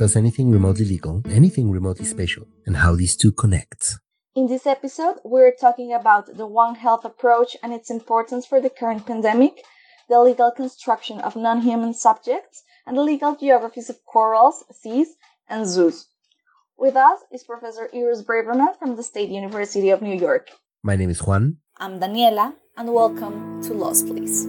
discuss anything remotely legal, anything remotely spatial, and how these two connect. In this episode, we're talking about the One Health approach and its importance for the current pandemic, the legal construction of non human subjects, and the legal geographies of corals, seas, and zoos. With us is Professor Irus Braverman from the State University of New York. My name is Juan. I'm Daniela, and welcome to Law's Place.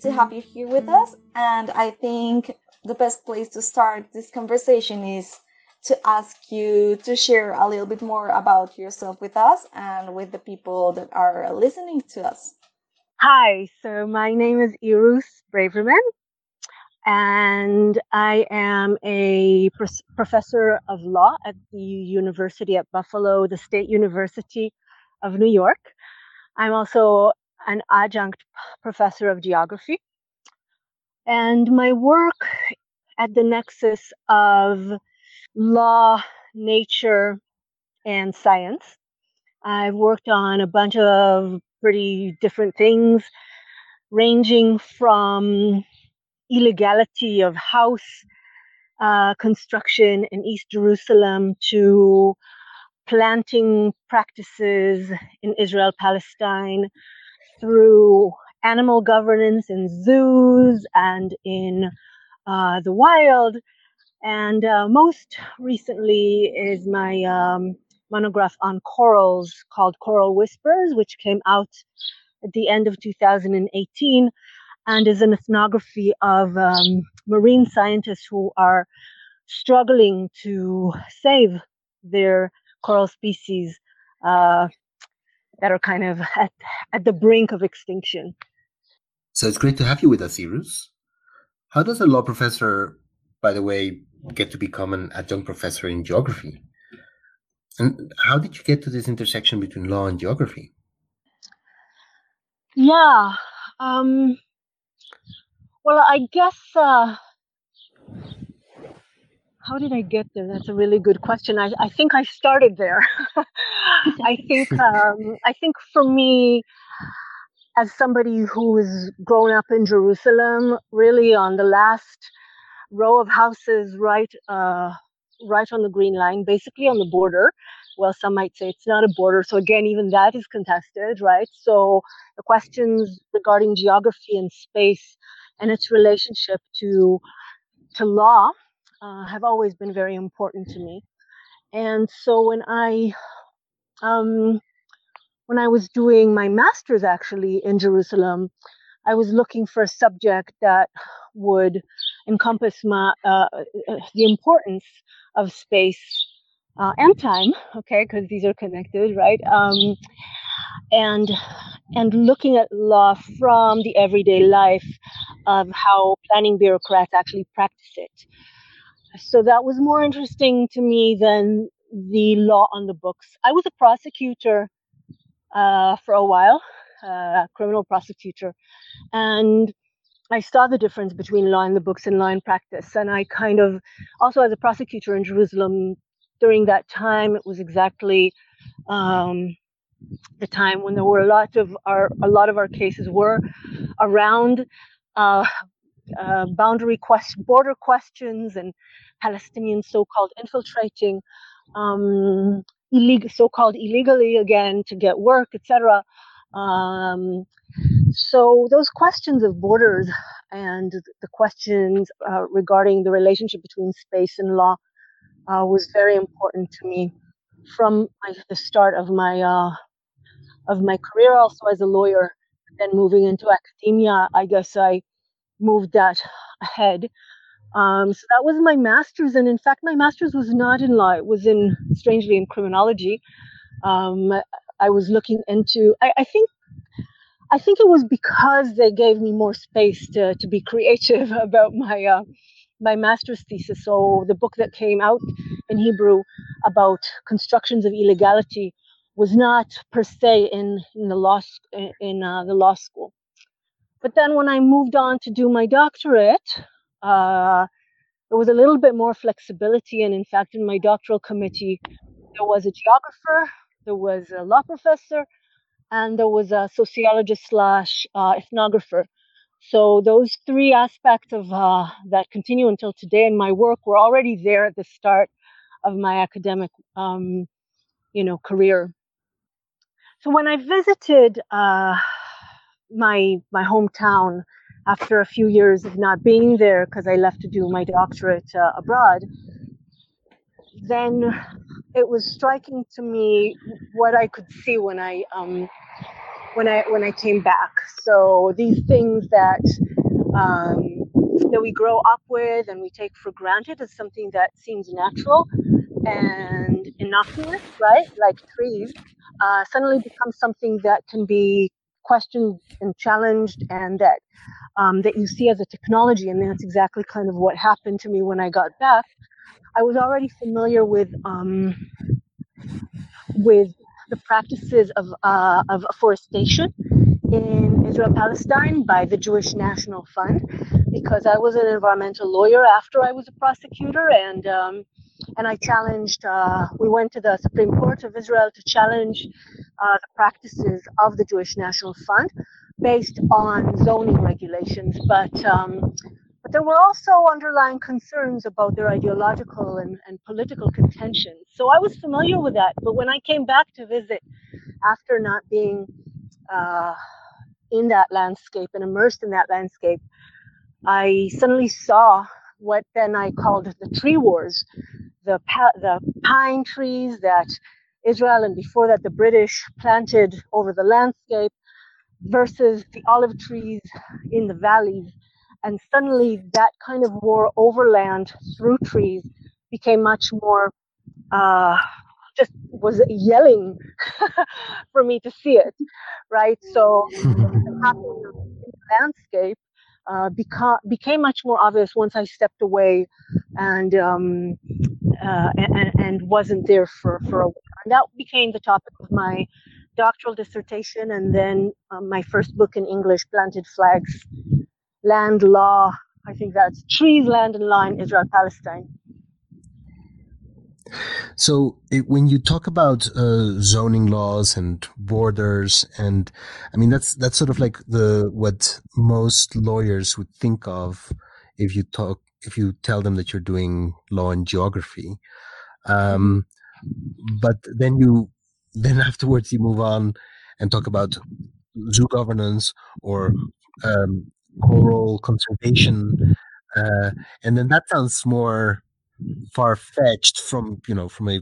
To have you here with us. And I think the best place to start this conversation is to ask you to share a little bit more about yourself with us and with the people that are listening to us. Hi, so my name is Irus Braverman, and I am a professor of law at the University at Buffalo, the State University of New York. I'm also an adjunct professor of geography. And my work at the nexus of law, nature, and science. I've worked on a bunch of pretty different things, ranging from illegality of house uh, construction in East Jerusalem to planting practices in Israel Palestine through animal governance in zoos and in uh, the wild. And uh, most recently is my um, monograph on corals called Coral Whispers, which came out at the end of 2018 and is an ethnography of um, marine scientists who are struggling to save their coral species uh, that are kind of at, at the brink of extinction. So it's great to have you with us, Irus. How does a law professor, by the way, get to become an adjunct professor in geography? And how did you get to this intersection between law and geography? Yeah. Um, well, I guess uh, how did I get there? That's a really good question. I, I think I started there. I think um, I think for me, as somebody who has grown up in Jerusalem, really on the last row of houses, right, uh, right on the Green Line, basically on the border. Well, some might say it's not a border. So again, even that is contested, right? So the questions regarding geography and space and its relationship to to law uh, have always been very important to me. And so when I um, when I was doing my master's actually in Jerusalem, I was looking for a subject that would encompass my uh, uh the importance of space uh, and time. Okay, because these are connected, right? Um, and and looking at law from the everyday life of how planning bureaucrats actually practice it. So that was more interesting to me than the law on the books. I was a prosecutor uh, for a while, uh, criminal prosecutor, and I saw the difference between law in the books and law in practice. And I kind of, also as a prosecutor in Jerusalem, during that time, it was exactly um, the time when there were a lot of our a lot of our cases were around uh, uh, boundary quest- border questions and Palestinians so-called infiltrating um, illegal, so-called illegally again to get work, etc. Um, so those questions of borders and the questions uh, regarding the relationship between space and law uh, was very important to me from my, the start of my uh, of my career, also as a lawyer. Then moving into academia, I guess I moved that ahead. Um, so that was my master's, and in fact, my master's was not in law; it was in, strangely, in criminology. Um, I was looking into. I, I think I think it was because they gave me more space to, to be creative about my uh, my master's thesis. So the book that came out in Hebrew about constructions of illegality was not per se in, in the law in uh, the law school. But then when I moved on to do my doctorate, uh, there was a little bit more flexibility. And in fact, in my doctoral committee, there was a geographer, there was a law professor, and there was a sociologist slash uh, ethnographer. So those three aspects of uh, that continue until today in my work were already there at the start of my academic, um, you know, career. So when I visited uh, my my hometown after a few years of not being there because I left to do my doctorate uh, abroad, then it was striking to me what I could see when I um, when I when I came back. So these things that um, that we grow up with and we take for granted as something that seems natural and innocuous, right? Like trees, uh, suddenly become something that can be questioned and challenged, and that um, that you see as a technology. And that's exactly kind of what happened to me when I got back. I was already familiar with um, with the practices of, uh, of afforestation in Israel Palestine by the Jewish National Fund because I was an environmental lawyer after I was a prosecutor and um, and I challenged. Uh, we went to the Supreme Court of Israel to challenge uh, the practices of the Jewish National Fund based on zoning regulations, but um, but there were also underlying concerns about their ideological and, and political contentions. So I was familiar with that. But when I came back to visit after not being uh, in that landscape and immersed in that landscape, I suddenly saw what then I called the tree wars the, pa- the pine trees that Israel and before that the British planted over the landscape versus the olive trees in the valleys. And suddenly that kind of war overland through trees became much more uh, just was yelling for me to see it right? So the landscape uh, beca- became much more obvious once i stepped away and um, uh, and, and wasn't there for, for a while. And that became the topic of my doctoral dissertation and then um, my first book in English, Planted Flags land law. I think that's trees, land, and in Israel Palestine. So, it, when you talk about uh, zoning laws and borders, and I mean that's that's sort of like the what most lawyers would think of if you talk if you tell them that you're doing law and geography. Um, but then you then afterwards you move on and talk about zoo governance or um, coral conservation, uh, and then that sounds more far fetched from you know from a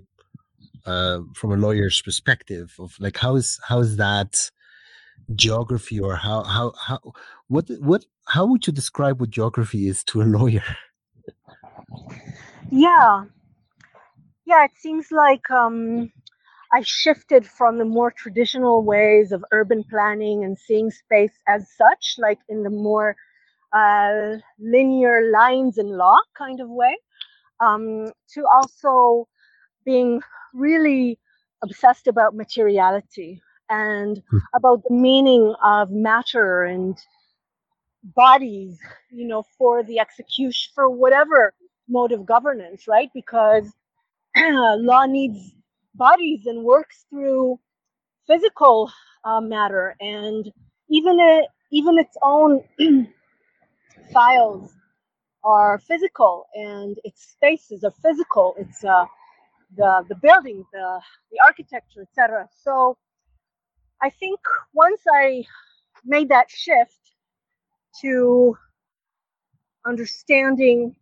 uh, from a lawyer's perspective of like how is how is that geography or how how how what what how would you describe what geography is to a lawyer? Yeah, yeah, it seems like um, I shifted from the more traditional ways of urban planning and seeing space as such, like in the more uh, linear lines in law kind of way, um, to also being really obsessed about materiality and hmm. about the meaning of matter and bodies, you know, for the execution, for whatever mode of governance, right? Because law needs bodies and works through physical uh, matter and even it, even its own files are physical and its spaces are physical it's uh, the the building the the architecture etc so i think once i made that shift to understanding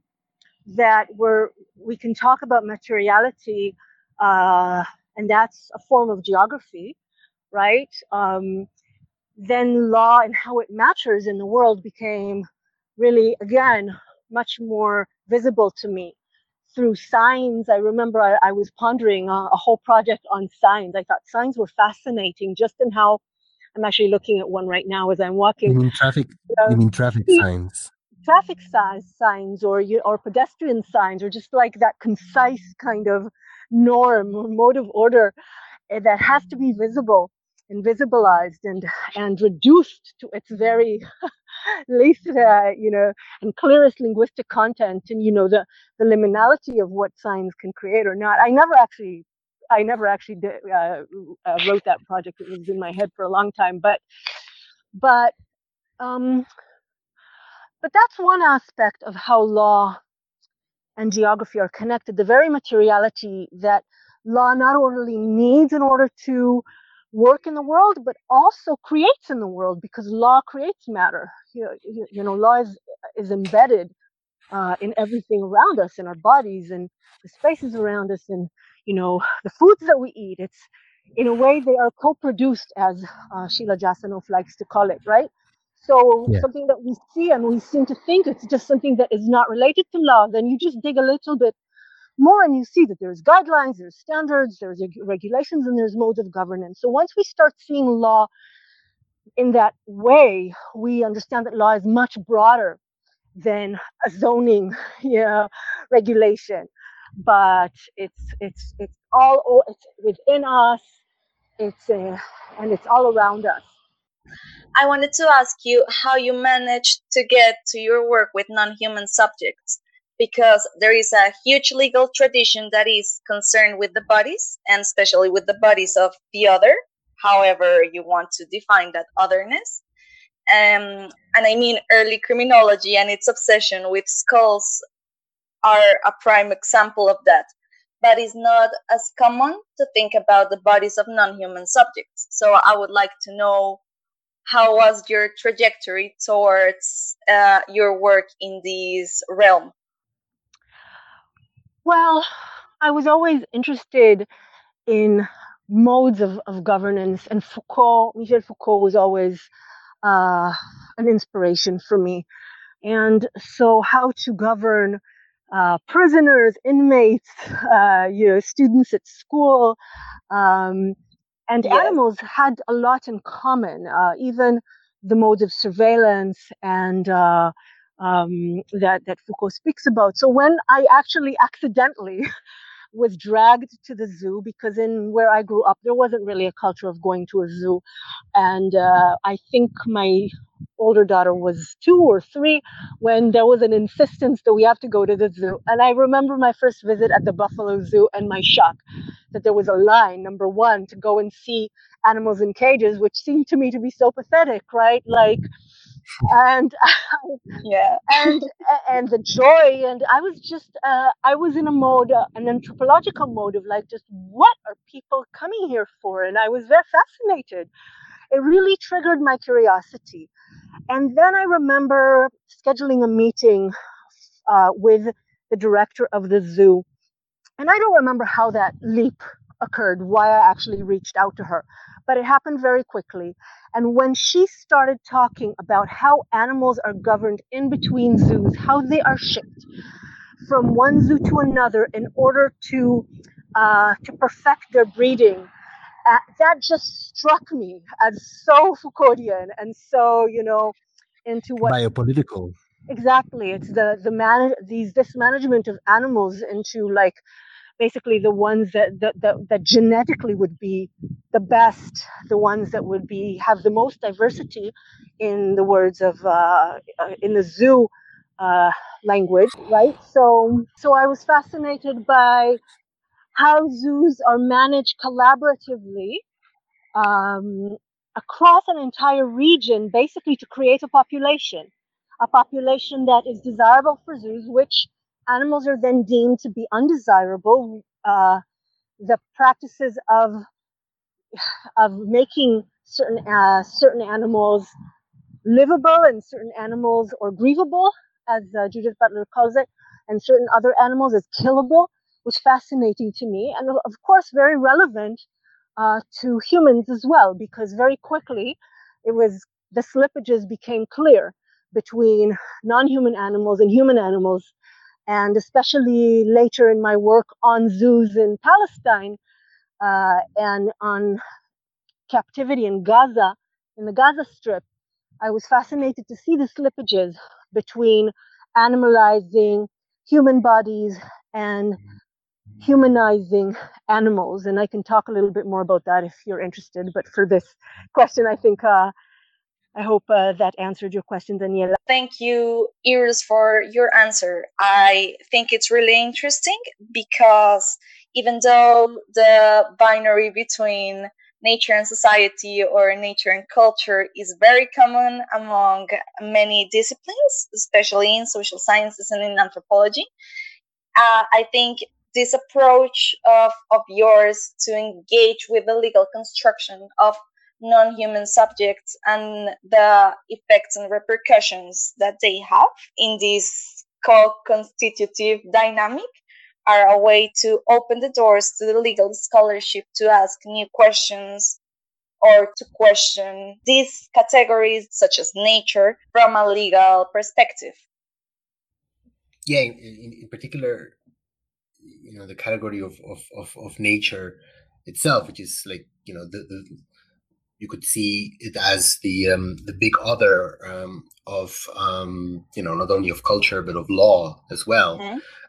that we're we can talk about materiality uh, and that's a form of geography, right? Um, then law and how it matters in the world became really, again, much more visible to me through signs. I remember I, I was pondering a, a, whole project on signs. I thought signs were fascinating just in how I'm actually looking at one right now as I'm walking. You mean traffic? Uh, you mean traffic signs? Traffic signs, signs, or you, or pedestrian signs, or just like that concise kind of norm or mode of order eh, that has to be visible and visibilized and and reduced to its very least uh, you know and clearest linguistic content and you know the the liminality of what signs can create or not. I never actually i never actually did, uh, uh, wrote that project. It was in my head for a long time but but um but that's one aspect of how law and geography are connected the very materiality that law not only needs in order to work in the world, but also creates in the world because law creates matter. You, you, you know, law is, is embedded uh, in everything around us, in our bodies, and the spaces around us, and you know, the foods that we eat. It's in a way they are co-produced, as uh, Sheila Jasanoff likes to call it, right? So yeah. something that we see and we seem to think it's just something that is not related to law. Then you just dig a little bit more and you see that there's guidelines, there's standards, there's regulations, and there's modes of governance. So once we start seeing law in that way, we understand that law is much broader than a zoning know, regulation. But it's it's it's all it's within us. It's uh, and it's all around us. I wanted to ask you how you managed to get to your work with non-human subjects because there is a huge legal tradition that is concerned with the bodies and especially with the bodies of the other, however you want to define that otherness. Um, and I mean, early criminology and its obsession with skulls are a prime example of that. But it's not as common to think about the bodies of non human subjects. So I would like to know how was your trajectory towards uh, your work in this realm? Well, I was always interested in modes of, of governance, and Foucault, Michel Foucault, was always uh, an inspiration for me. And so, how to govern uh, prisoners, inmates, uh, you know, students at school, um, and yes. animals had a lot in common. Uh, even the modes of surveillance and uh, um, that that Foucault speaks about. So when I actually accidentally was dragged to the zoo because in where I grew up there wasn't really a culture of going to a zoo, and uh, I think my older daughter was two or three when there was an insistence that we have to go to the zoo. And I remember my first visit at the Buffalo Zoo and my shock that there was a line, number one, to go and see animals in cages, which seemed to me to be so pathetic, right? Like and yeah. and and the joy and i was just uh, i was in a mode uh, an anthropological mode of like just what are people coming here for? And i was very fascinated. It really triggered my curiosity. And then i remember scheduling a meeting uh, with the director of the zoo. And i don't remember how that leap occurred why i actually reached out to her but it happened very quickly. And when she started talking about how animals are governed in between zoos, how they are shipped from one zoo to another in order to uh, to perfect their breeding, uh, that just struck me as so Foucauldian and so you know into what biopolitical. Exactly, it's the the man these this management of animals into like basically the ones that, that, that, that genetically would be the best, the ones that would be have the most diversity, in the words of uh, uh, in the zoo uh, language, right? So, so I was fascinated by how zoos are managed collaboratively um, across an entire region, basically to create a population, a population that is desirable for zoos, which animals are then deemed to be undesirable. Uh, the practices of of making certain uh, certain animals livable and certain animals or grievable, as uh, Judith Butler calls it, and certain other animals as killable was fascinating to me, and of course very relevant uh, to humans as well, because very quickly it was the slippages became clear between non-human animals and human animals and especially later in my work on zoos in Palestine uh, and on captivity in Gaza in the Gaza Strip, I was fascinated to see the slippages between animalizing human bodies and humanizing animals. And I can talk a little bit more about that if you're interested. But for this question, I think uh, I hope uh, that answered your question, Daniela. Thank you, Irus, for your answer. I think it's really interesting because even though the binary between nature and society or nature and culture is very common among many disciplines, especially in social sciences and in anthropology, uh, I think this approach of, of yours to engage with the legal construction of non-human subjects and the effects and repercussions that they have in this co-constitutive dynamic are a way to open the doors to the legal scholarship to ask new questions or to question these categories such as nature from a legal perspective. Yeah in, in particular you know the category of, of, of, of nature itself which is like you know the, the you could see it as the um, the big other um, of um, you know not only of culture but of law as well.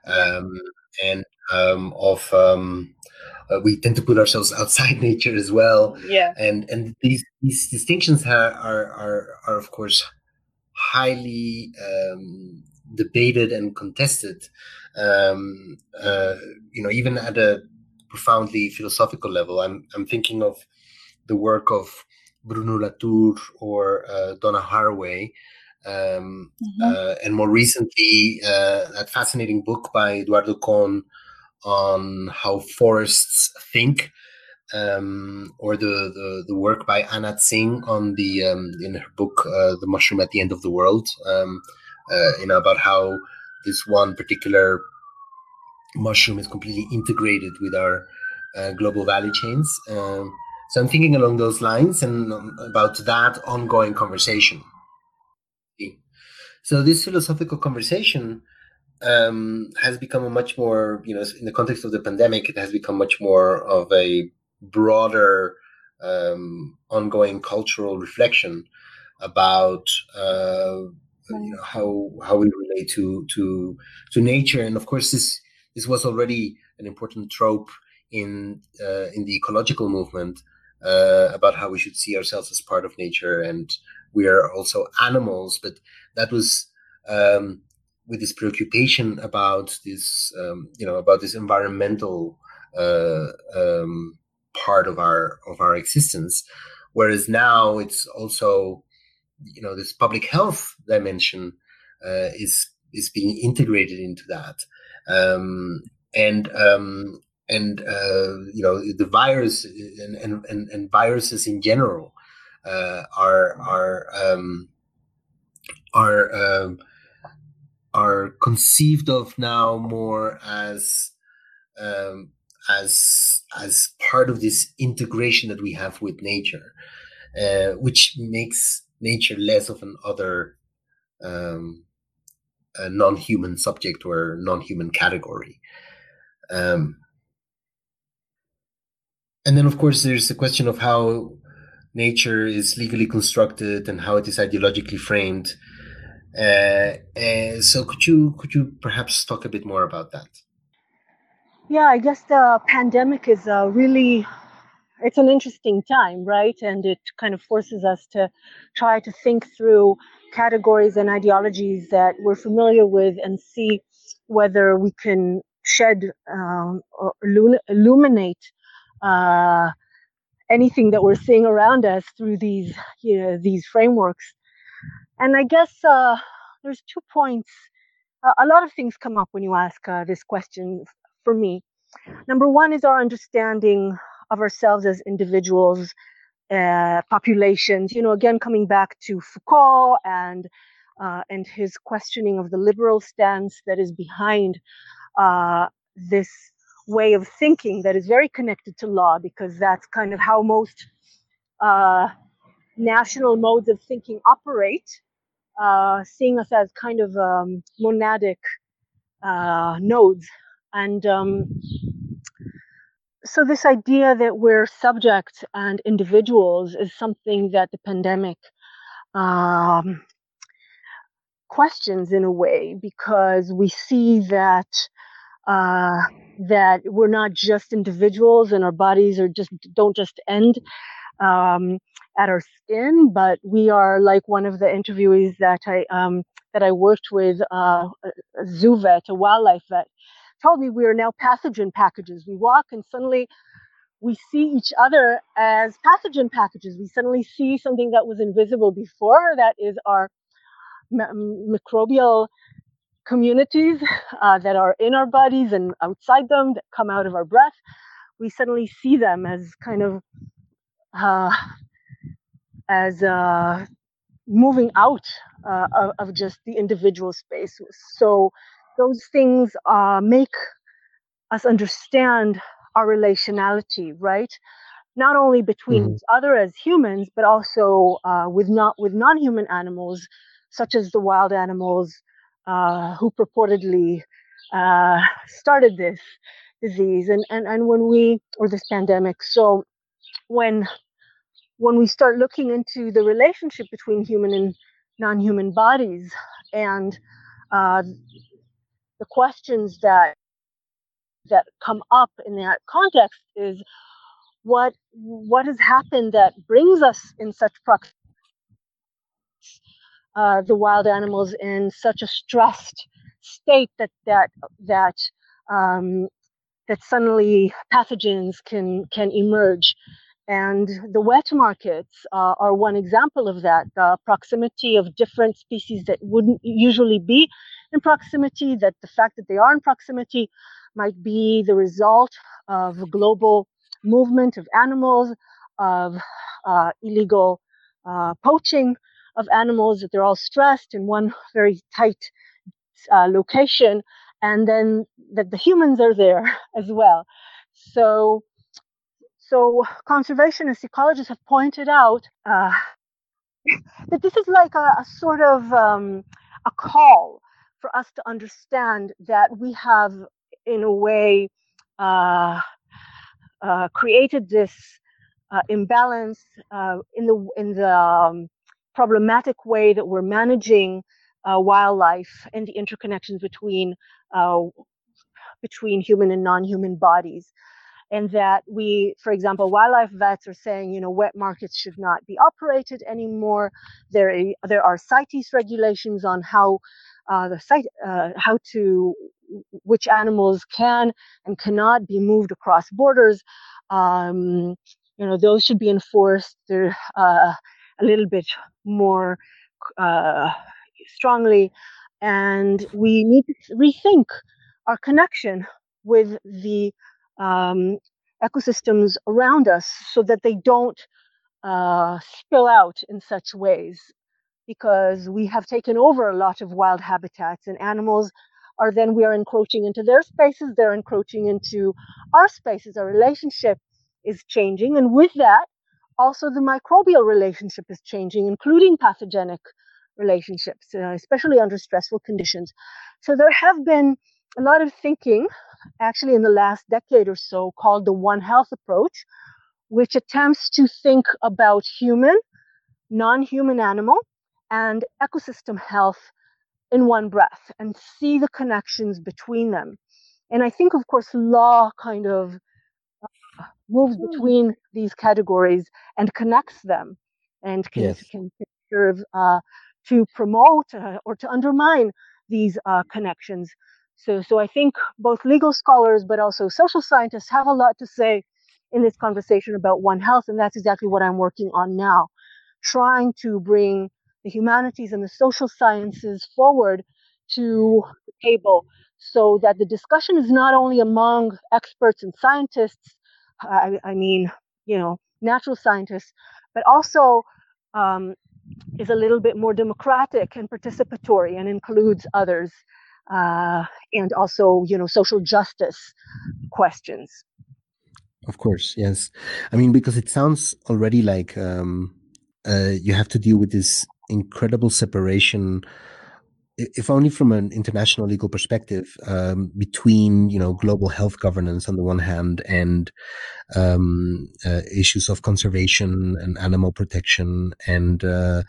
Um, and um, of um, uh, we tend to put ourselves outside nature as well. Yeah, and and these these distinctions are are are, are of course highly debated and contested. Uh, you know, even at a profoundly philosophical level, I'm I'm thinking of the work of Bruno Latour or uh, Donna Haraway. Um, mm-hmm. uh, and more recently, uh, that fascinating book by Eduardo Kohn on how forests think, um, or the, the, the work by Anna Tsing on the um, in her book uh, "The Mushroom at the End of the World," um, uh, you know about how this one particular mushroom is completely integrated with our uh, global value chains. Um, so I'm thinking along those lines and about that ongoing conversation. So this philosophical conversation um, has become a much more, you know, in the context of the pandemic, it has become much more of a broader, um, ongoing cultural reflection about uh, you know how how we relate to to to nature, and of course this this was already an important trope in uh, in the ecological movement uh, about how we should see ourselves as part of nature and we are also animals. But that was um, with this preoccupation about this, um, you know, about this environmental uh, um, part of our of our existence. Whereas now it's also, you know, this public health dimension uh, is is being integrated into that. Um, and um, and uh, you know the virus and, and, and, viruses in general uh, are are um, are um, are conceived of now more as um, as as part of this integration that we have with nature, uh, which makes nature less of an other um, non-human subject or non-human category. Um, and then of course there's the question of how nature is legally constructed and how it is ideologically framed. Uh, uh, so could you could you perhaps talk a bit more about that? Yeah i guess the pandemic is a really it's an interesting time right? And it kind of forces us to try to think through categories and ideologies that we're familiar with and see whether we can shed um, or illuminate uh, anything that we're seeing around us through these you know these frameworks. And i guess uh, there's two points. A lot of things come up when you ask uh, this question for me. Number one is our understanding of ourselves as individuals uh, populations. You know again coming back to foucault and uh, and his questioning of the liberal stance that is behind uh, this way of thinking that is very connected to law because that's kind of how most uh, national modes of thinking operate, uh, seeing us as kind of um, monadic uh, nodes. And um, so this idea that we're subjects and individuals is something that the pandemic um, questions in a way because we see that uh, that we're not just individuals and our bodies are just don't just end um, at our skin, but we are like one of the interviewees that I um, that I worked with, uh, a zoo vet, a wildlife vet, told me we are now pathogen packages. We walk and suddenly we see each other as pathogen packages. We suddenly see something that was invisible before, that is our microbial communities uh, that are in our bodies and outside them that come out of our breath. We suddenly see them as kind of uh, as uh, moving out uh, of, of, just the individual space. So those things uh, make us understand our relationality, right? Not only between mm-hmm. each other as humans, but also uh, with not with non-human animals, such as the wild animals uh, who purportedly uh, started this disease, and, and and when we or this pandemic. So when when we start looking into the relationship between human and non-human bodies and uh, the questions that that come up in that context is what what has happened that brings us in such proximity uh, the wild animals in such a stressed state that that that um, that suddenly pathogens can can emerge and the wet markets uh, are one example of that. The proximity of different species that wouldn't usually be in proximity, that the fact that they are in proximity might be the result of global movement of animals, of uh, illegal uh, poaching of animals, that they're all stressed in one very tight uh, location, and then that the humans are there as well. So so conservationists, ecologists have pointed out uh, that this is like a, a sort of um, a call for us to understand that we have, in a way, uh, uh, created this uh, imbalance uh, in the in the um, problematic way that we're managing uh, wildlife and the interconnections between between human and non-human bodies and that we, for example, wildlife vets are saying, you know, wet markets should not be operated anymore. There, there are CITES regulations on how uh, the site, uh, how to, which animals can and cannot be moved across borders. Um, you know, those should be enforced uh, a little bit more uh, strongly, and we need to rethink our connection with the um, ecosystems around us so that they don't uh, spill out in such ways. Because we have taken over a lot of wild habitats and animals are then we are encroaching into their spaces they're encroaching into our spaces. Our relationship is changing and with that also the microbial relationship is changing including pathogenic relationships uh, especially under stressful conditions so there have been a lot of thinking actually in the last decade or so called the One Health approach, which attempts to think about human, non human animal, and ecosystem health in one breath and see the connections between them. And I think, of course, law kind of moves hmm. between these categories and connects them and can, yes. can serve uh, to promote uh, or to undermine these uh, connections. So, so I think both legal scholars but also social scientists have a lot to say in this conversation about One Health, and that's exactly what I'm working on now, trying to bring the humanities and the social sciences forward to the table so that the discussion is not only among experts and scientists, I, I mean, you know, natural scientists, but also um, is a little bit more democratic and participatory and includes others uh, and also you know social justice questions. Of course yes. I mean because it sounds already like um, uh, you have to deal with this incredible separation if only from an international legal perspective, um, between you know global health governance on the one hand and um, uh, issues of conservation and animal protection and uh,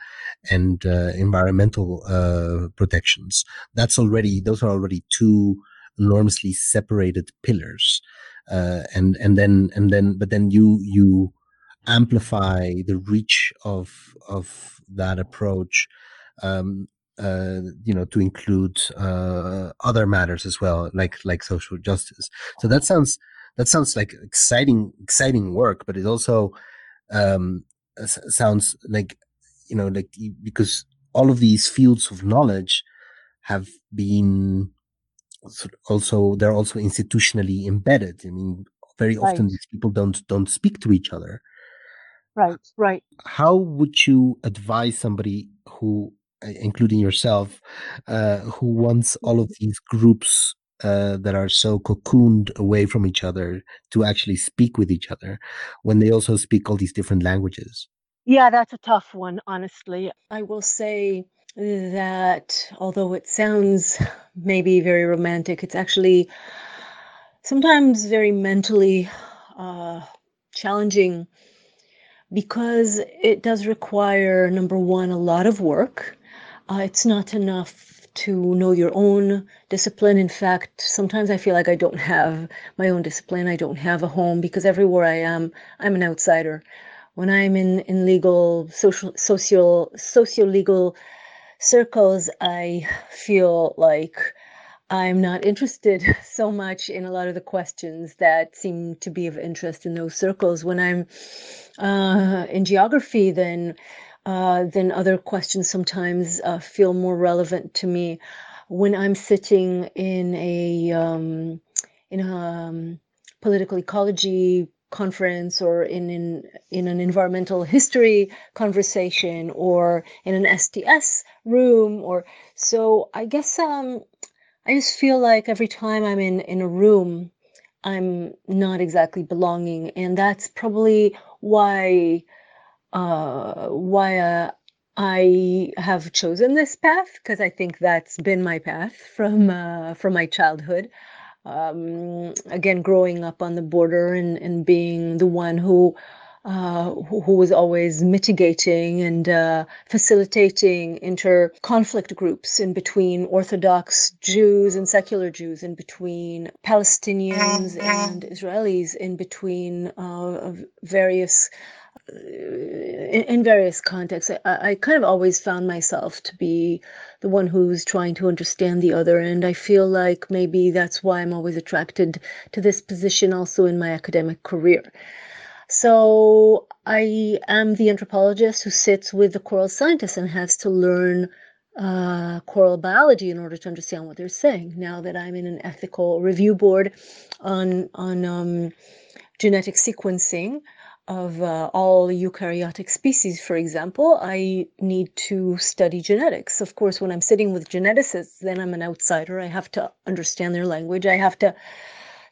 and uh, environmental uh, protections, that's already those are already two enormously separated pillars, uh, and and then and then but then you you amplify the reach of of that approach um, uh, you know to include uh, other matters as well like like social justice. So that sounds that sounds like exciting exciting work but it also um, sounds like you know like because all of these fields of knowledge have been also they're also institutionally embedded. I mean very often right. these people don't don't speak to each other. Right right. How would you advise somebody who including yourself, uh, who wants all of these groups uh, that are so cocooned away from each other to actually speak with each other when they also speak all these different languages? Yeah, that's a tough one, honestly. I will say that although it sounds maybe very romantic, it's actually sometimes very mentally uh, challenging because it does require, number one, a lot of work uh, it's not enough to know your own discipline. In fact, sometimes I feel like I don't have my own discipline. I don't have a home because everywhere I am, I'm an outsider. When I'm in, in legal, social, social, socio-legal circles, I feel like I'm not interested so much in a lot of the questions that seem to be of interest in those circles. When I'm uh, in geography, then uh, then other questions sometimes uh, feel more relevant to me. When I'm sitting in a um, in a um, political ecology conference or in, in in an environmental history conversation or in an STS room or so I guess um, I just feel like every time I'm in in a room I'm not exactly belonging. And that's probably why uh, why uh, I have chosen this path because I think that's been my path from uh, from my childhood. Um, again, growing up on the border and, and being the one who, uh, who, who was always mitigating and uh, facilitating inter conflict groups in between Orthodox Jews and secular Jews, in between Palestinians and Israelis, in between uh, various in, in, various contexts, I, I, kind of always found myself to be the one who's trying to understand the other. And I feel like maybe that's why I'm always attracted to this position also in my academic career. So I am the anthropologist who sits with the coral scientists and has to learn uh, coral biology in order to understand what they're saying. Now that I'm in an ethical review board on on um, genetic sequencing, of uh, all eukaryotic species, for example, I need to study genetics. Of course, when I'm sitting with geneticists, then I'm an outsider. I have to understand their language. I have to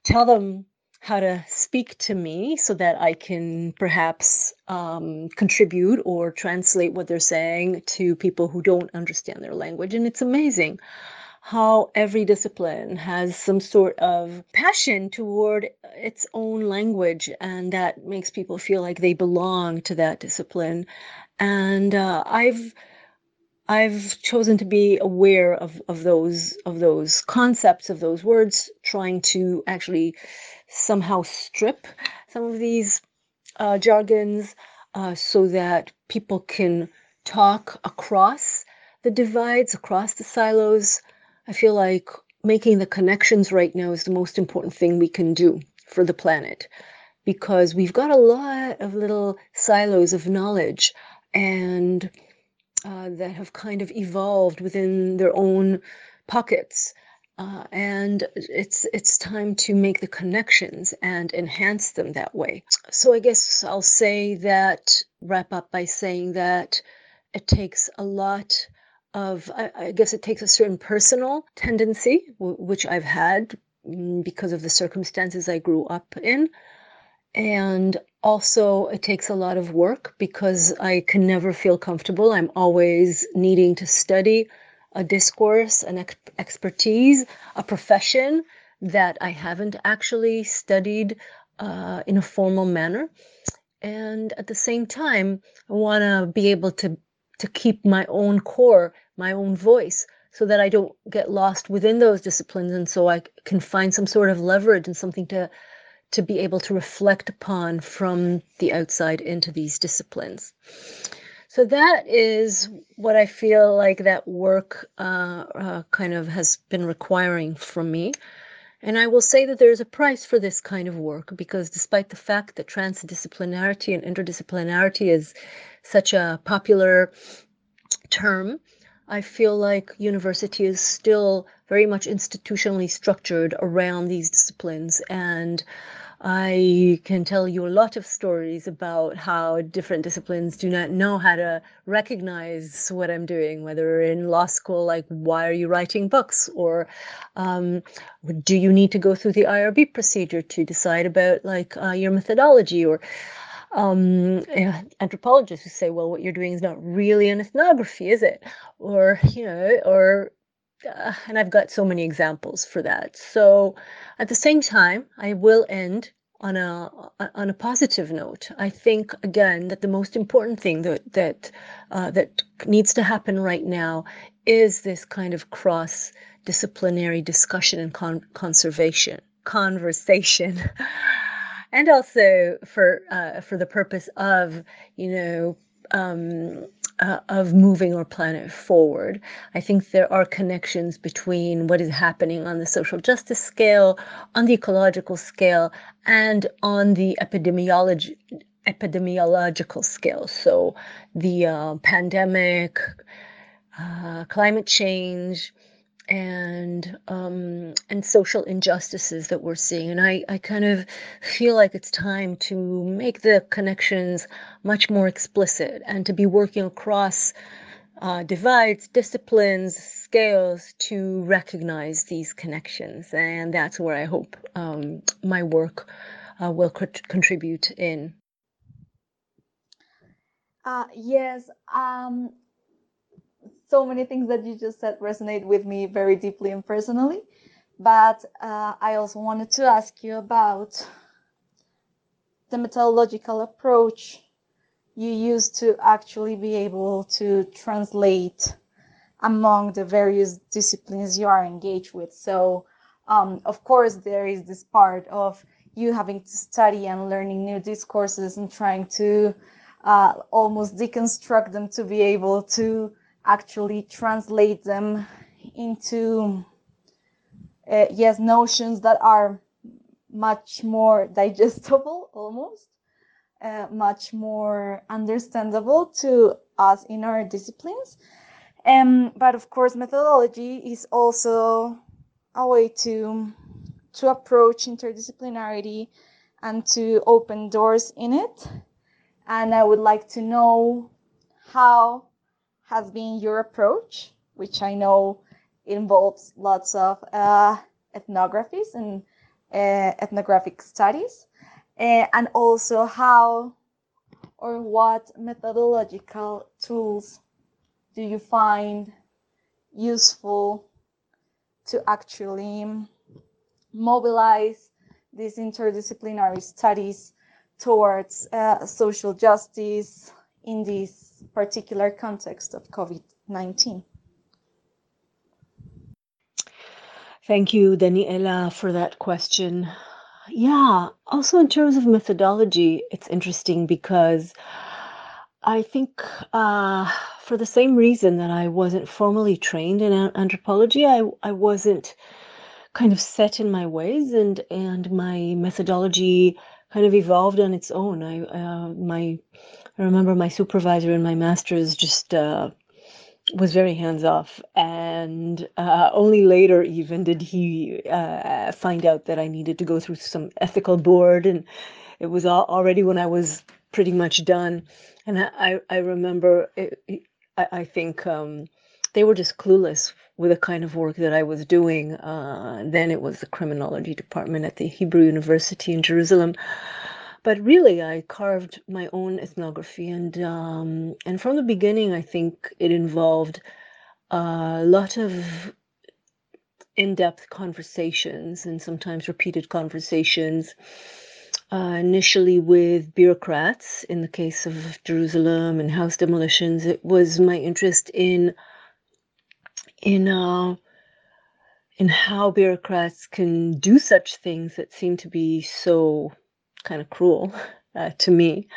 tell them how to speak to me so that I can perhaps um, contribute or translate what they're saying to people who don't understand their language. And it's amazing how every discipline has some sort of passion toward its own language, and that makes people feel like they belong to that discipline. And uh, I've I've chosen to be aware of, of those of those concepts of those words, trying to actually somehow strip some of these uh, jargons uh, so that people can talk across the divides, across the silos, I feel like making the connections right now is the most important thing we can do for the planet because we've got a lot of little silos of knowledge and uh, that have kind of evolved within their own pockets. Uh, and it's it's time to make the connections and enhance them that way. So I guess I'll say that wrap up by saying that it takes a lot of, I, I guess it takes a certain personal tendency, w- which I've had mm, because of the circumstances I grew up in. And also, it takes a lot of work because I can never feel comfortable. I'm always needing to study a discourse, an ex- expertise, a profession that I haven't actually studied uh, in a formal manner. And at the same time, I want to be able to to keep my own core, my own voice, so that I don't get lost within those disciplines, and so I can find some sort of leverage and something to to be able to reflect upon from the outside into these disciplines. So that is what I feel like that work uh, uh, kind of has been requiring from me. And I will say that there is a price for this kind of work because despite the fact that transdisciplinarity and interdisciplinarity is such a popular term, I feel like university is still very much institutionally structured around these disciplines. And I can tell you a lot of stories about how different disciplines do not know how to recognize what I'm doing, whether in law school, like, why are you writing books? Or um, do you need to go through the IRB procedure to decide about like uh, your methodology? Or um, anthropologists who say, well, what you're doing is not really an ethnography, is it? Or, you know, or uh, and I've got so many examples for that. So at the same time, I will end on a on a positive note. I think again that the most important thing that that uh, that needs to happen right now is this kind of cross disciplinary discussion and con- conservation conversation. and also for uh, for the purpose of you know um, uh, of moving our planet forward. I think there are connections between what is happening on the social justice scale, on the ecological scale, and on the epidemiology epidemiological scale. So the uh, pandemic, uh, climate change, and um, and social injustices that we're seeing. And I, I kind of feel like it's time to make the connections much more explicit and to be working across uh, divides, disciplines, scales to recognize these connections. And that's where I hope um, my work uh, will co- contribute in. Uh, yes, um, so many things that you just said resonate with me very deeply and personally. But uh, I also wanted to ask you about the methodological approach you use to actually be able to translate among the various disciplines you are engaged with. So, um, of course, there is this part of you having to study and learning new discourses and trying to uh, almost deconstruct them to be able to actually translate them into uh, yes notions that are much more digestible almost uh, much more understandable to us in our disciplines. Um, but of course methodology is also a way to to approach interdisciplinarity and to open doors in it. And i would like to know how has been your approach, which I know involves lots of uh, ethnographies and uh, ethnographic studies, uh, and also how or what methodological tools do you find useful to actually mobilize these interdisciplinary studies towards uh, social justice in these particular context of COVID 19? Thank you, Daniela, for that question. Yeah, also in terms of methodology, it's interesting because I think uh, for the same reason that I wasn't formally trained in anthropology, I, I wasn't kind of set in my ways and and my methodology kind of evolved on its own. I uh, my I remember my supervisor in my master's just uh, was very hands off, and uh, only later even did he uh, find out that I needed to go through some ethical board, and it was all, already when I was pretty much done. And I I remember it, I, I think um, they were just clueless with the kind of work that I was doing. Uh, then it was the criminology department at the Hebrew University in Jerusalem but really I carved my own ethnography and um, and from the beginning I think it involved a lot of in-depth conversations and sometimes repeated conversations uh, initially with bureaucrats in the case of jerusalem and house demolitions. It was my interest in in uh, in how bureaucrats can do such things that seem to be so kind of cruel uh, to me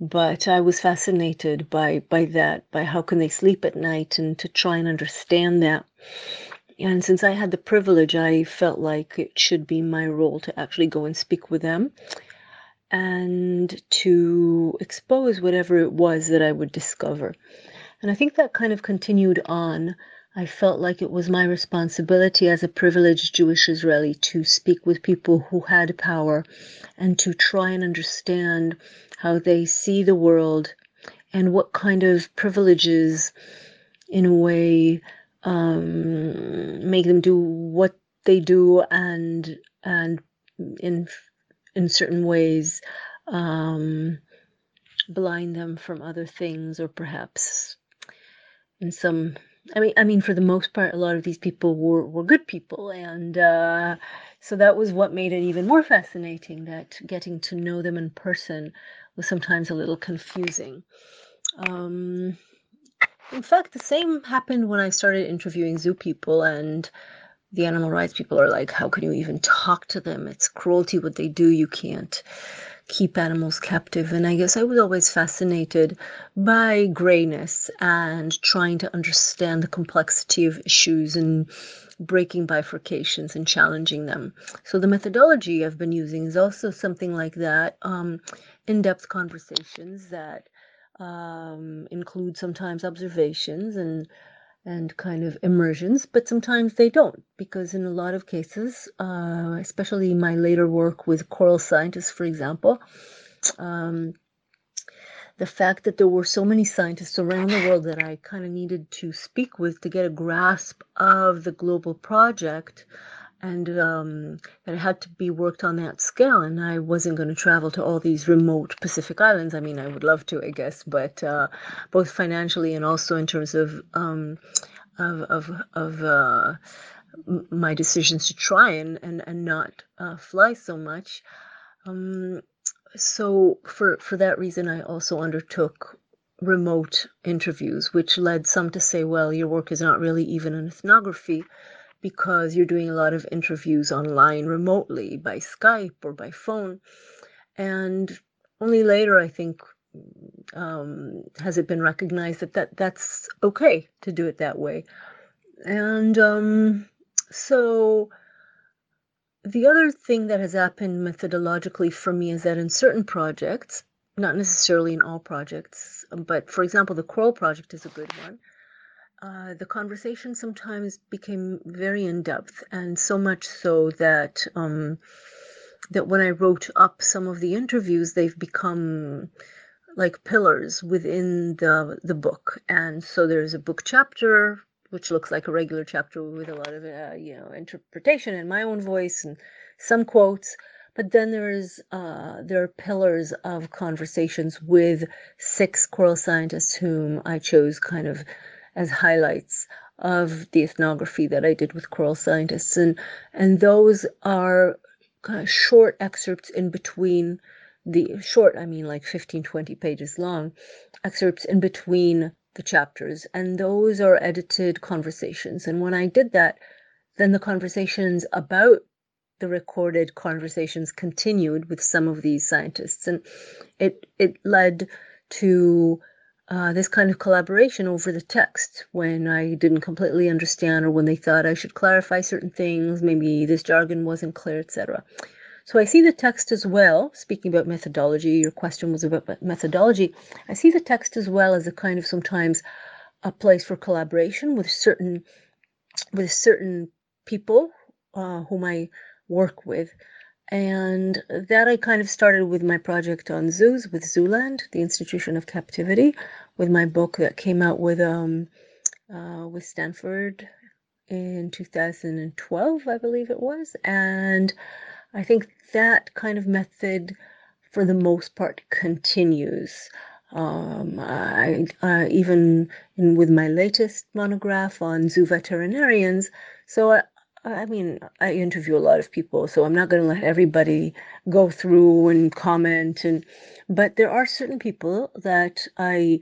but I was fascinated by by that, by how can they sleep at night, and to try and understand that. And since I had the privilege, I felt like it should be my role to actually go and speak with them and to expose whatever it was that I would discover. And I think that kind of continued on. I felt like it was my responsibility as a privileged Jewish Israeli to speak with people who had power and to try and understand how they see the world and what kind of privileges, in a way, um, make them do what they do and and in in certain ways um, blind them from other things or perhaps in some I mean I mean for the most part a lot of these people were, were good people and uh, so that was what made it even more fascinating that getting to know them in person was sometimes a little confusing. Um, in fact, the same happened when I started interviewing zoo people, and the animal rights people are like, How can you even talk to them? It's cruelty what they do. You can't keep animals captive. And I guess I was always fascinated by grayness and trying to understand the complexity of issues and breaking bifurcations and challenging them. So the methodology I've been using is also something like that. Um, in-depth conversations that um, include sometimes observations and and kind of immersions, but sometimes they don't because in a lot of cases, uh, especially my later work with coral scientists, for example, um, the fact that there were so many scientists around the world that I kind of needed to speak with to get a grasp of the global project and um, that it had to be worked on that scale. And I wasn't going to travel to all these remote Pacific islands. I mean, I would love to, I guess, but uh, both financially and also in terms of um, of of, of uh, my decisions to try and and, and not uh, fly so much. Um, so for for that reason, I also undertook remote interviews, which led some to say, well, your work is not really even an ethnography because you're doing a lot of interviews online remotely by Skype or by phone. And only later, I think, um, has it been recognized that, that that's okay to do it that way. And um, so the other thing that has happened methodologically for me is that in certain projects, not necessarily in all projects, but for example, the Coral project is a good one uh, the conversation sometimes became very in depth, and so much so that um, that when I wrote up some of the interviews, they've become like pillars within the the book. And so there's a book chapter which looks like a regular chapter with a lot of uh, you know interpretation in my own voice and some quotes. But then there's uh, there are pillars of conversations with six coral scientists whom I chose kind of as highlights of the ethnography that I did with coral scientists. And, and those are kind of short excerpts in between the short, I mean like 15, 20 pages long, excerpts in between the chapters. And those are edited conversations. And when I did that, then the conversations about the recorded conversations continued with some of these scientists. And it, it led to uh, this kind of collaboration over the text when I didn't completely understand or when they thought I should clarify certain things, maybe this jargon wasn't clear, etc. So I see the text as well, speaking about methodology, your question was about methodology. I see the text as well as a kind of sometimes a place for collaboration with certain with certain people uh, whom I work with. And that I kind of started with my project on zoos with Zooland, the Institution of Captivity, with my book that came out with um uh, with Stanford in 2012, I believe it was. And I think that kind of method, for the most part, continues. Um, I, uh, even in, with my latest monograph on zoo veterinarians. So I, I mean, I interview a lot of people, so I'm not going to let everybody go through and comment. And but there are certain people that I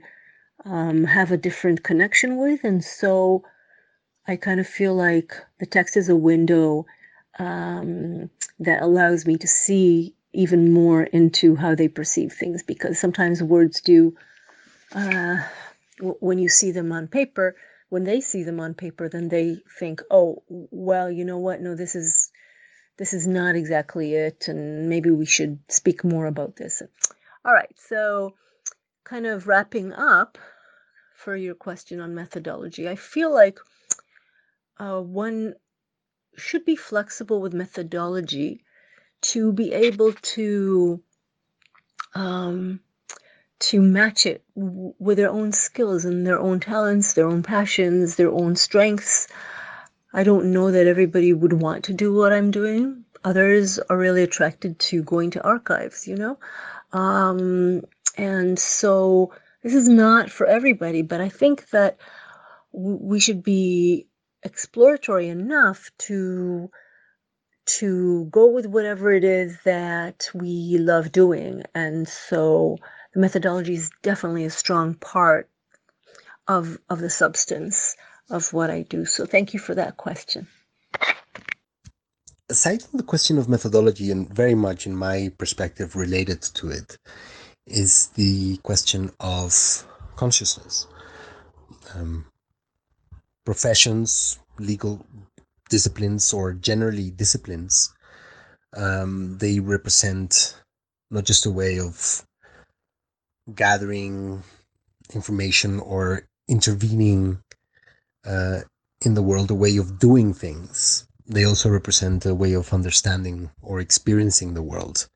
um, have a different connection with, and so I kind of feel like the text is a window um, that allows me to see even more into how they perceive things because sometimes words do uh, when you see them on paper when they see them on paper then they think oh well you know what? No this is this is not exactly it and maybe we should speak more about this. All right so kind of wrapping up for your question on methodology i feel like uh, one should be flexible with methodology to be able to um, to match it with their own skills and their own talents, their own passions, their own strengths. I don't know that everybody would want to do what I'm doing. Others are really attracted to going to archives, you know? Um, and so this is not for everybody, but I think that we should be exploratory enough to to go with whatever it is that we love doing. And so the methodology is definitely a strong part of, of the substance of what I do. So thank you for that question. Aside from the question of methodology, and very much in my perspective related to it, is the question of consciousness. Um, professions, legal disciplines or generally disciplines, um, they represent not just a way of gathering information or intervening uh, in the world, a way of doing things. They also represent a way of understanding or experiencing the world.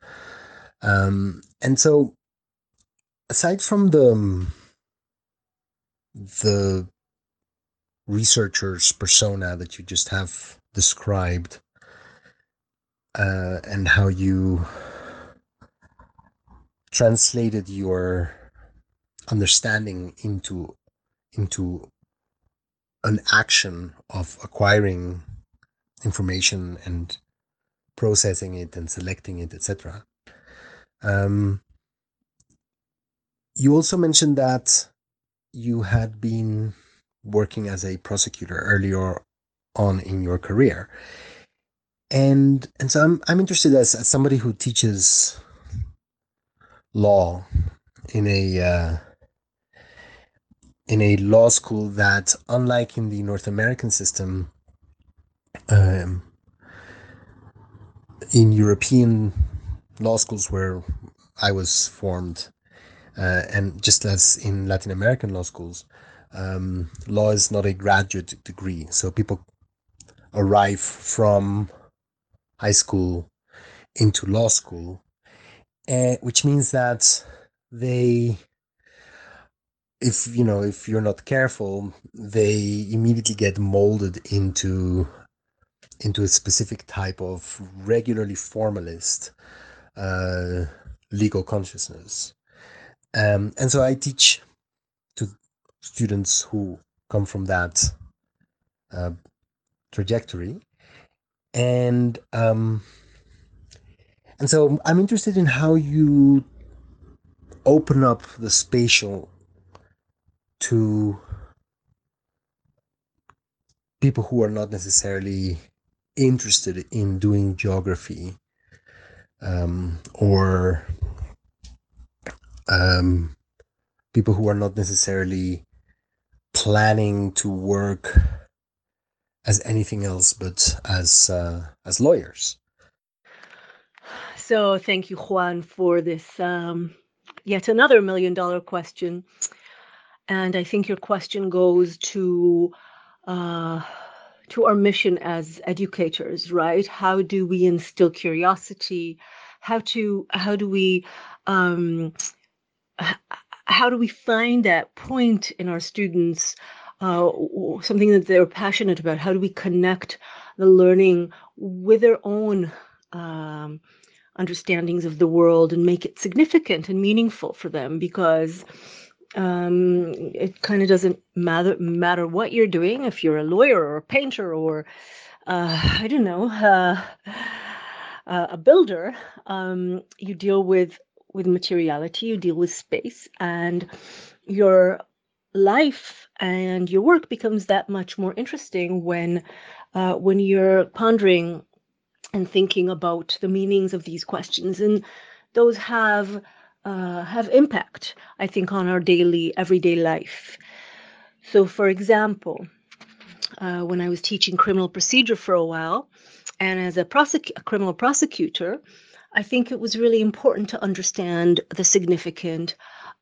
Um, and so, aside from the the researcher's persona that you just have described uh, and how you translated your understanding into into an action of acquiring information and processing it and selecting it etc um, you also mentioned that you had been working as a prosecutor earlier on in your career. And and so I'm I'm interested as, as somebody who teaches law in a uh, in a law school that, unlike in the North American system, um, in European law schools where I was formed, uh, and just as in Latin American law schools, um, law is not a graduate degree. So people arrive from high school into law school, uh, which means that they, if you know, if you're not careful, they immediately get molded into into a specific type of regularly formalist uh, legal consciousness. Um, and so I teach to students who come from that uh, trajectory and um, and so i'm interested in how you open up the spatial to people who are not necessarily interested in doing geography um, or um, people who are not necessarily planning to work as anything else but as uh, as lawyers. So thank you, Juan, for this um, yet another million dollar question. And I think your question goes to uh, to our mission as educators, right? How do we instill curiosity? How to how do we um, how do we find that point in our students uh, something that they're passionate about how do we connect the learning with their own um, understandings of the world and make it significant and meaningful for them because um, it kind of doesn't matter matter what you're doing if you're a lawyer or a painter or uh, I don't know uh, a builder. Um, you deal with with materiality, you deal with space, and your life and your work becomes that much more interesting when uh, when you're pondering and thinking about the meanings of these questions and those have uh, have impact, I think, on our daily, everyday life. So, for example, uh, when I was teaching criminal procedure for a while, and as a, prosec- a criminal prosecutor, I think it was really important to understand the significance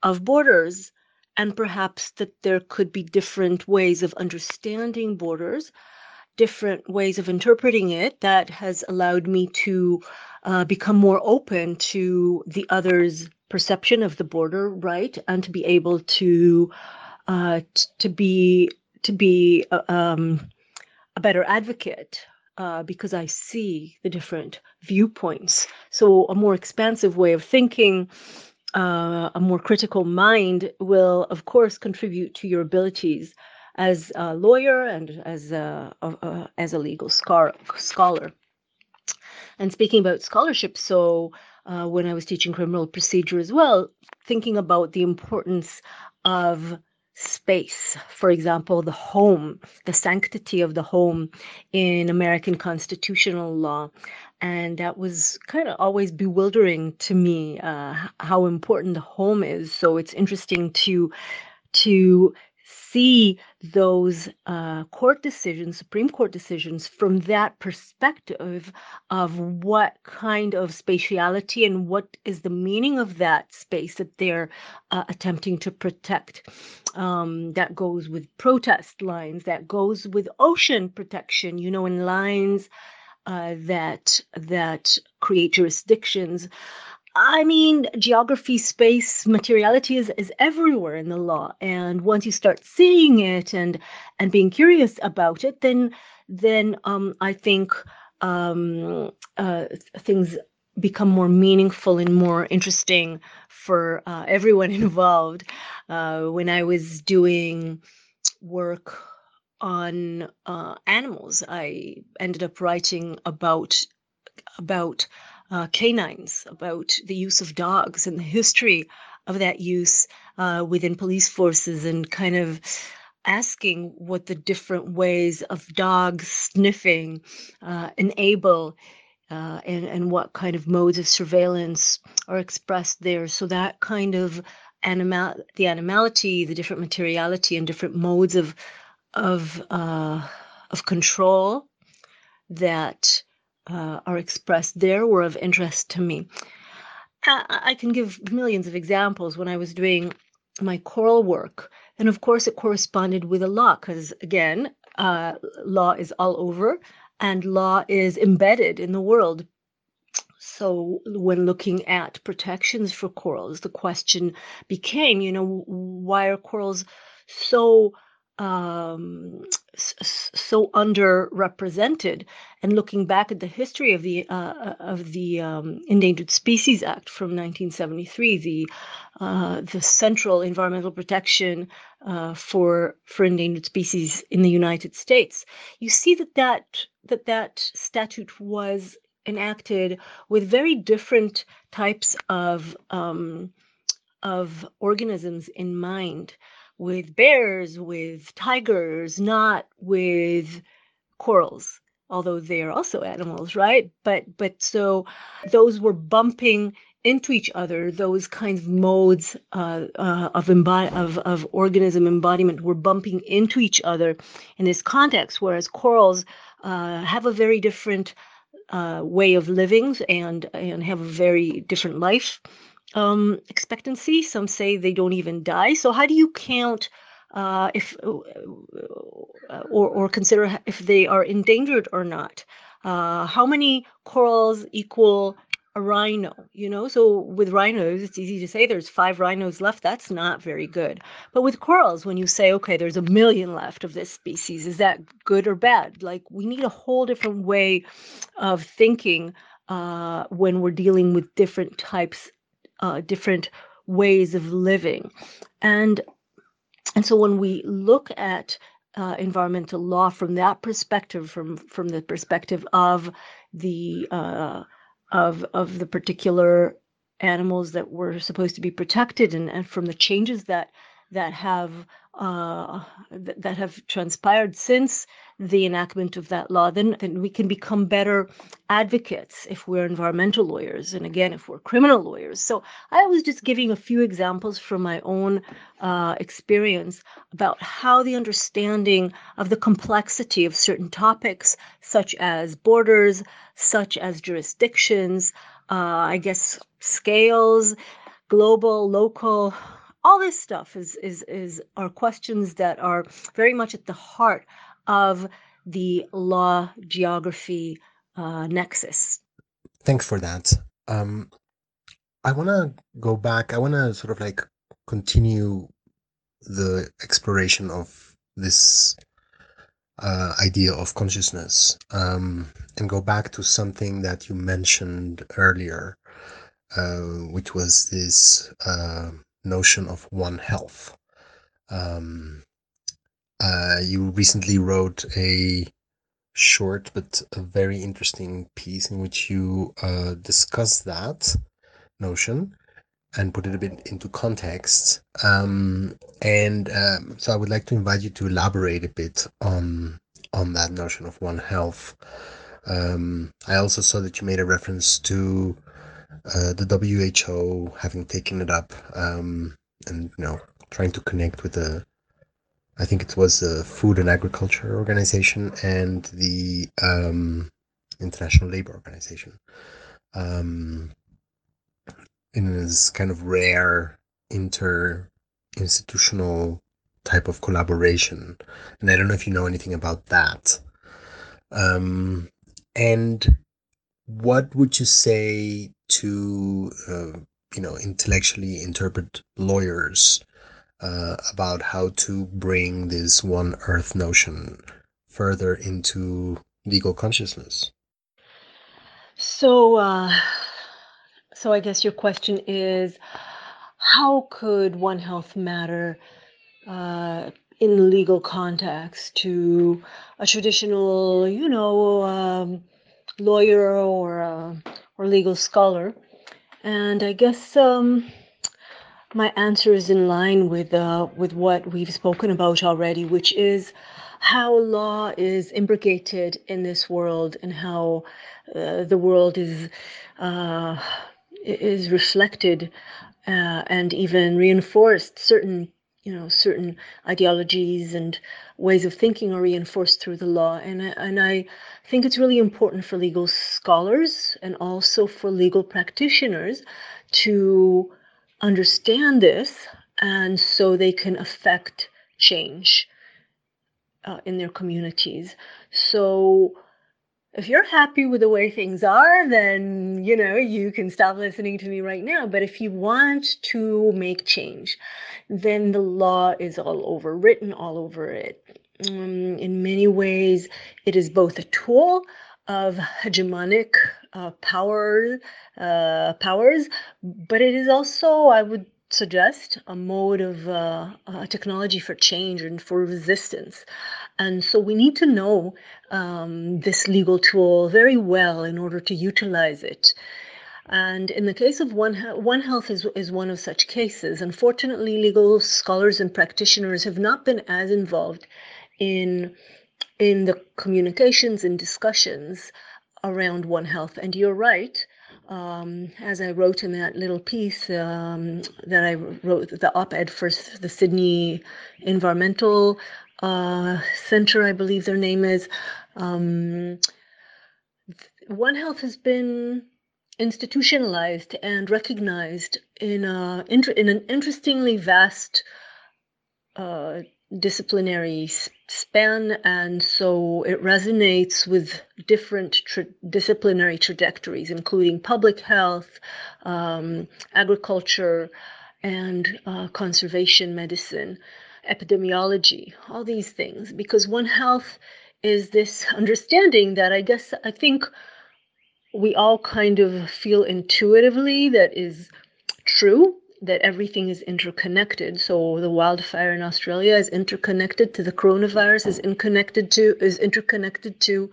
of borders and perhaps that there could be different ways of understanding borders, different ways of interpreting it that has allowed me to uh, become more open to the other's perception of the border, right, and to be able to uh, t- to be to be uh, um, a better advocate uh, because I see the different viewpoints. So a more expansive way of thinking, uh, a more critical mind will, of course, contribute to your abilities as a lawyer and as a, a as a legal scar- scholar. And speaking about scholarship, so uh, when I was teaching criminal procedure as well, thinking about the importance of space. For example, the home, the sanctity of the home in American constitutional law. And that was kind of always bewildering to me uh, how important the home is. So it's interesting to to see those uh, court decisions, Supreme Court decisions, from that perspective of what kind of spatiality and what is the meaning of that space that they're uh, attempting to protect. Um, that goes with protest lines, that goes with ocean protection, you know, in lines uh, that that create jurisdictions. I mean, geography, space, materiality is, is everywhere in the law. And once you start seeing it and and being curious about it, then then um, I think um, uh, things become more meaningful and more interesting for uh, everyone involved. Uh, when I was doing work on uh, animals, I ended up writing about about uh, canines, about the use of dogs and the history of that use uh, within police forces, and kind of asking what the different ways of dogs sniffing uh, enable. Uh, and, and what kind of modes of surveillance are expressed there. So that kind of animal, the animality, the different materiality, and different modes of of uh, of control that uh, are expressed there were of interest to me. I, I can give millions of examples when I was doing my coral work. And of course, it corresponded with a law, because again, uh, law is all over and law is embedded in the world. So, when looking at protections for corals, the question became, you know, why are corals so um, so underrepresented. And looking back at the history of the uh, uh, of the um, Endangered Species Act from 1973, the uh, the central environmental protection uh, for for endangered species in the United States, you see that that that that statute was enacted with very different types of um, of organisms in mind with bears, with tigers, not with corals, although they are also animals, right? But but so those were bumping into each other. Those kinds of modes uh, uh, of, of of organism embodiment were bumping into each other in this context, whereas corals uh, have a very different uh, way of living and and have a very different life um, expectancy. Some say they don't even die. So how do you count uh, if uh, or or consider if they are endangered or not? Uh, how many corals equal a rhino? You know, so with rhinos, it's easy to say there's five rhinos left. That's not very good. But with corals, when you say okay, there's a million left of this species, is that good or bad? Like we need a whole different way of thinking uh, when we're dealing with different types, uh, different ways of living, and and so when we look at uh, environmental law from that perspective, from from the perspective of the uh, of of the particular animals that were supposed to be protected, and, and from the changes that that have uh, th- that have transpired since the enactment of that law, then, then we can become better advocates if we're environmental lawyers, and again, if we're criminal lawyers. So I was just giving a few examples from my own uh, experience about how the understanding of the complexity of certain topics, such as borders, such as jurisdictions, uh, I guess scales, global, local, all this stuff is is is are questions that are very much at the heart of the law geography uh, nexus. Thanks for that. Um, I want to go back. I want to sort of like continue the exploration of this uh, idea of consciousness um, and go back to something that you mentioned earlier, uh, which was this uh, notion of one health. Um, uh, you recently wrote a short but a very interesting piece in which you uh, discuss that notion and put it a bit into context. Um, and um, so I would like to invite you to elaborate a bit on on that notion of one health. Um, I also saw that you made a reference to uh, the WHO having taken it up um, and you know trying to connect with the I think it was the Food and Agriculture Organization and the um, International Labor Organization. Um, in this kind of rare inter institutional type of collaboration. And I don't know if you know anything about that. Um, and what would you say to, uh, you know, intellectually interpret lawyers uh, about how to bring this One Health notion further into legal consciousness? So, uh, so I guess your question is, how could One Health matter uh, in legal context to a traditional, you know, um, lawyer or uh, or legal scholar? And I guess um, my answer is in line with uh, with what we've spoken about already, which is how law is imbricated in this world and how uh, the world is uh, is reflected uh, and even reinforced. Certain you know certain ideologies and ways of thinking are reinforced through the law, and I, and I think it's really important for legal scholars and also for legal practitioners to understand this and so they can affect change uh, in their communities. So if you're happy with the way things are, then you know you can stop listening to me right now. But if you want to make change, then the law is all over, written all over it. Um, in many ways, it is both a tool of hegemonic uh, power, uh, powers, but it is also, I would suggest, a mode of uh, technology for change and for resistance. And so we need to know um, this legal tool very well in order to utilize it. And in the case of One, One Health is, is one of such cases. Unfortunately, legal scholars and practitioners have not been as involved in in the communications and discussions around One Health. And you're right. Um, as I wrote in that little piece um, that I wrote, the op ed for the Sydney Environmental uh, Center, I believe their name is, um, One Health has been institutionalized and recognized in, a, in an interestingly vast uh, disciplinary span, and so it resonates with different tra- disciplinary trajectories, including public health, um, agriculture, and uh, conservation medicine, epidemiology, all these things. Because One Health is this understanding that I guess I think we all kind of feel intuitively that is true that everything is interconnected. So the wildfire in Australia is interconnected to the coronavirus, is interconnected to is interconnected to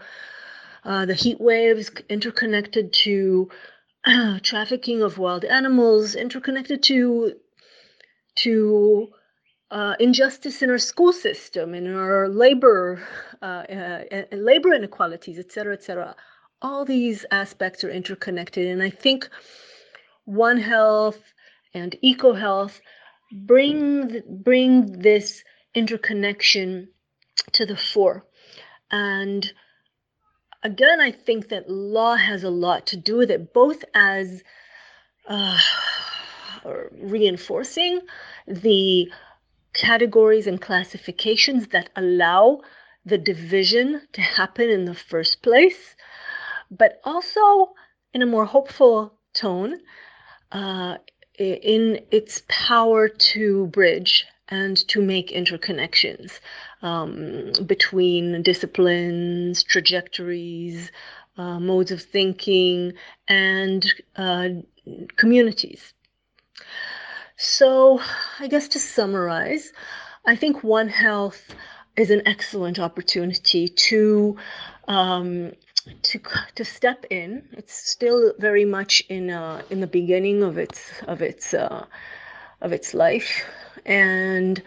uh, the heat waves, interconnected to uh, trafficking of wild animals, interconnected to to uh, injustice in our school system, in our labor, uh, uh, labor inequalities, et cetera, et cetera. All these aspects are interconnected, and I think One Health and EcoHealth bring bring this interconnection to the fore, and again, I think that law has a lot to do with it, both as uh, reinforcing the categories and classifications that allow the division to happen in the first place, but also in a more hopeful tone uh, in its power to bridge and to make interconnections um, between disciplines, trajectories, uh, modes of thinking, and uh, communities. So, I guess to summarize, I think One Health is an excellent opportunity to um, to to step in. It's still very much in uh, in the beginning of its of its uh, of its life, and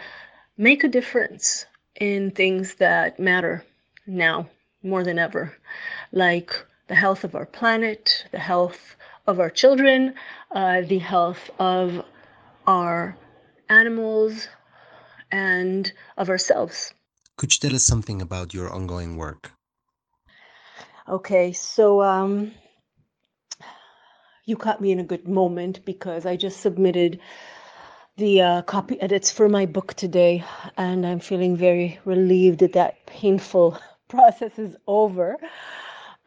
make a difference in things that matter now more than ever, like the health of our planet, the health of our children, uh, the health of our animals, and of ourselves. Could you tell us something about your ongoing work? Okay, so um, you caught me in a good moment because I just submitted the uh, copy edits for my book today, and I'm feeling very relieved that that painful process is over.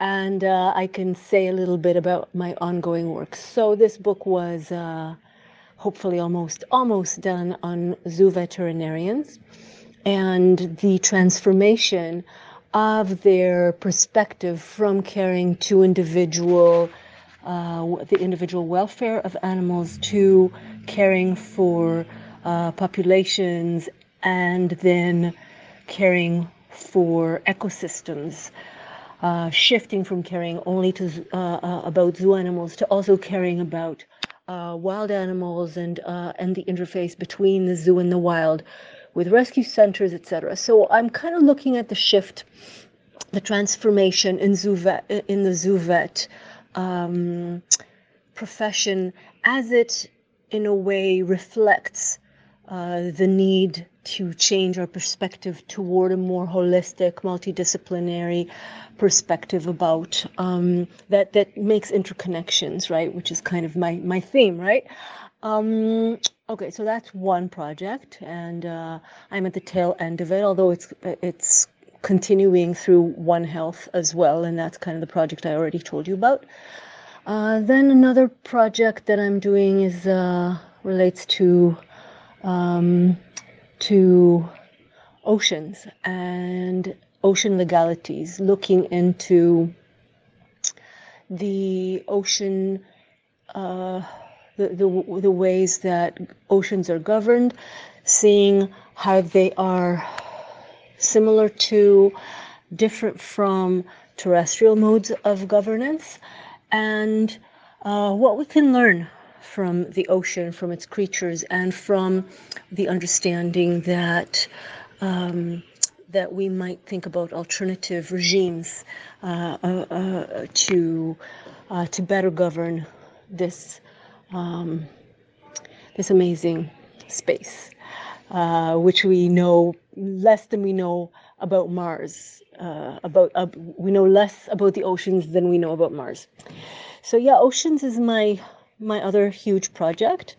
And uh, I can say a little bit about my ongoing work. So this book was uh, hopefully almost almost done on zoo veterinarians and the transformation of their perspective from caring to individual uh, the individual welfare of animals to caring for uh, populations and then caring for ecosystems. Uh, shifting from caring only to uh, uh, about zoo animals to also caring about uh, wild animals and and the interface between the zoo and the wild, with rescue centers, etc. So I'm kind of looking at the shift, the transformation in zoo vet, in the zoo vet um, profession as it in a way reflects uh, the need to change our perspective toward a more holistic, multidisciplinary perspective about um, that that makes interconnections, right? Which is kind of my my theme, right? Um, okay, so that's one project, and uh, I'm at the tail end of it. Although it's it's continuing through One Health as well, and that's kind of the project I already told you about. Uh, then another project that I'm doing is uh, relates to um, to oceans and ocean legalities, looking into the ocean, uh, the, the the ways that oceans are governed, seeing how they are similar to, different from terrestrial modes of governance and uh, what we can learn from the ocean, from its creatures, and from the understanding that um, that we might think about alternative regimes uh, uh, uh to uh, to better govern this um, this amazing space, uh, which we know less than we know about Mars uh, about uh, we know less about the oceans than we know about Mars. So yeah, oceans is my my other huge project,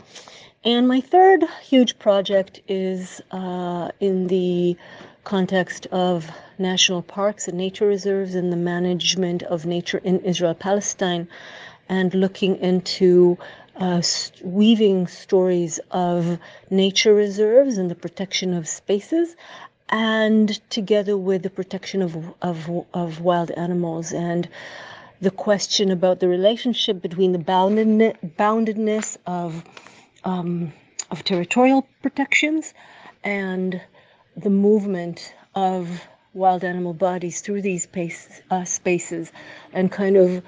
and my third huge project is uh, in the context of national parks and nature reserves and the management of nature in Israel Palestine, and looking into uh, weaving stories of nature reserves and the protection of spaces and together with the protection of, of, of wild animals and the question about the relationship between the boundedness of um, of territorial protections and the movement of wild animal bodies through these uh, spaces and kind of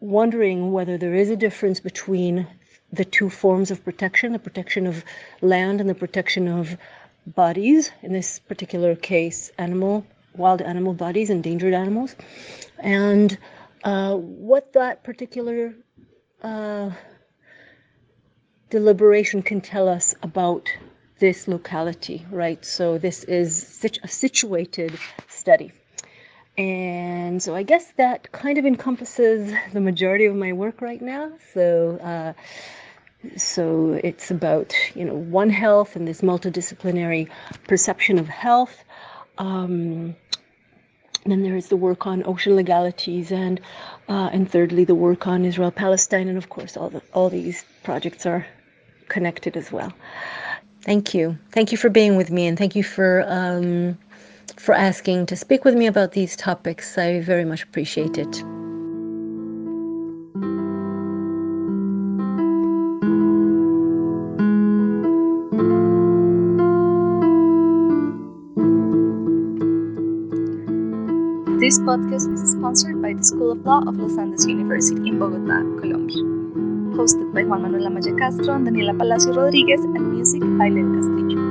wondering whether there is a difference between the two forms of protection the protection of land and the protection of bodies, in this particular case, animal, wild animal bodies, endangered animals, and uh, what that particular uh, deliberation can tell us about this locality, right? So this is such a situated study. And so I guess that kind of encompasses the majority of my work right now. So, uh, so it's about you know one health and this multidisciplinary perception of health. Um, then there is the work on ocean legalities, and uh, and thirdly the work on Israel Palestine, and of course all the, all these projects are connected as well. Thank you, thank you for being with me, and thank you for. Um, for asking to speak with me about these topics. I very much appreciate it. This podcast is sponsored by the School of Law of Los Andes University in Bogota, Colombia. Hosted by Juan Manuel Amaya Castro, Daniela Palacio Rodriguez, and music by Len Castillo.